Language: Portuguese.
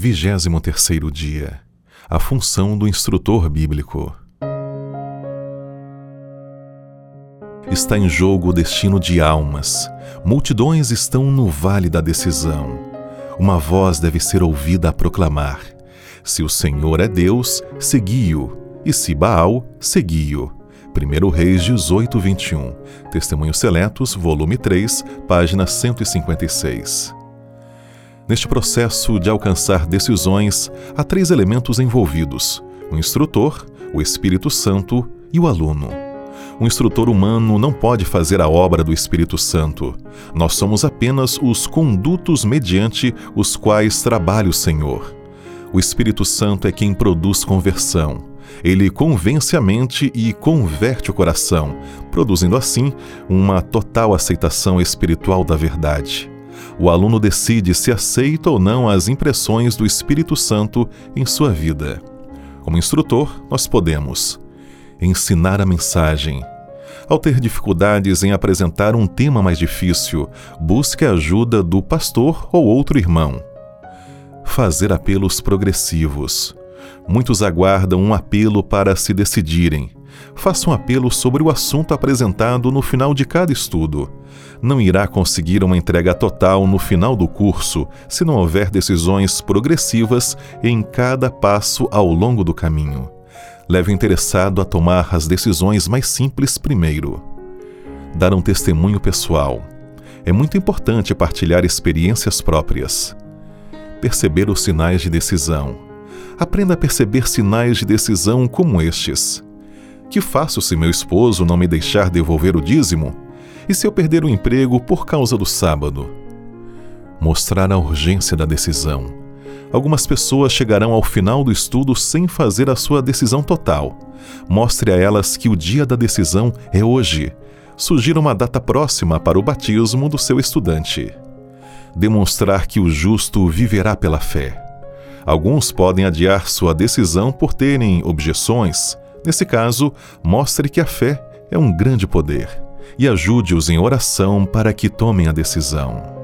Vigésimo terceiro dia. A função do instrutor bíblico. Está em jogo o destino de almas. Multidões estão no vale da decisão. Uma voz deve ser ouvida a proclamar: Se o Senhor é Deus, segui-o, e se Baal, segui-o. 1 Reis 18, 21. Testemunhos Seletos, volume 3, página 156. Neste processo de alcançar decisões, há três elementos envolvidos: o instrutor, o Espírito Santo e o aluno. O instrutor humano não pode fazer a obra do Espírito Santo. Nós somos apenas os condutos mediante os quais trabalha o Senhor. O Espírito Santo é quem produz conversão. Ele convence a mente e converte o coração, produzindo assim uma total aceitação espiritual da verdade o aluno decide se aceita ou não as impressões do Espírito Santo em sua vida. Como instrutor, nós podemos ensinar a mensagem. Ao ter dificuldades em apresentar um tema mais difícil, busque a ajuda do pastor ou outro irmão. Fazer apelos progressivos. Muitos aguardam um apelo para se decidirem. Faça um apelo sobre o assunto apresentado no final de cada estudo não irá conseguir uma entrega total no final do curso se não houver decisões progressivas em cada passo ao longo do caminho. Leve o interessado a tomar as decisões mais simples primeiro. Dar um testemunho pessoal. É muito importante partilhar experiências próprias. Perceber os sinais de decisão. Aprenda a perceber sinais de decisão como estes. Que faço se meu esposo não me deixar devolver o dízimo? E se eu perder o emprego por causa do sábado? Mostrar a urgência da decisão. Algumas pessoas chegarão ao final do estudo sem fazer a sua decisão total. Mostre a elas que o dia da decisão é hoje. Sugira uma data próxima para o batismo do seu estudante. Demonstrar que o justo viverá pela fé. Alguns podem adiar sua decisão por terem objeções. Nesse caso, mostre que a fé é um grande poder e ajude-os em oração para que tomem a decisão.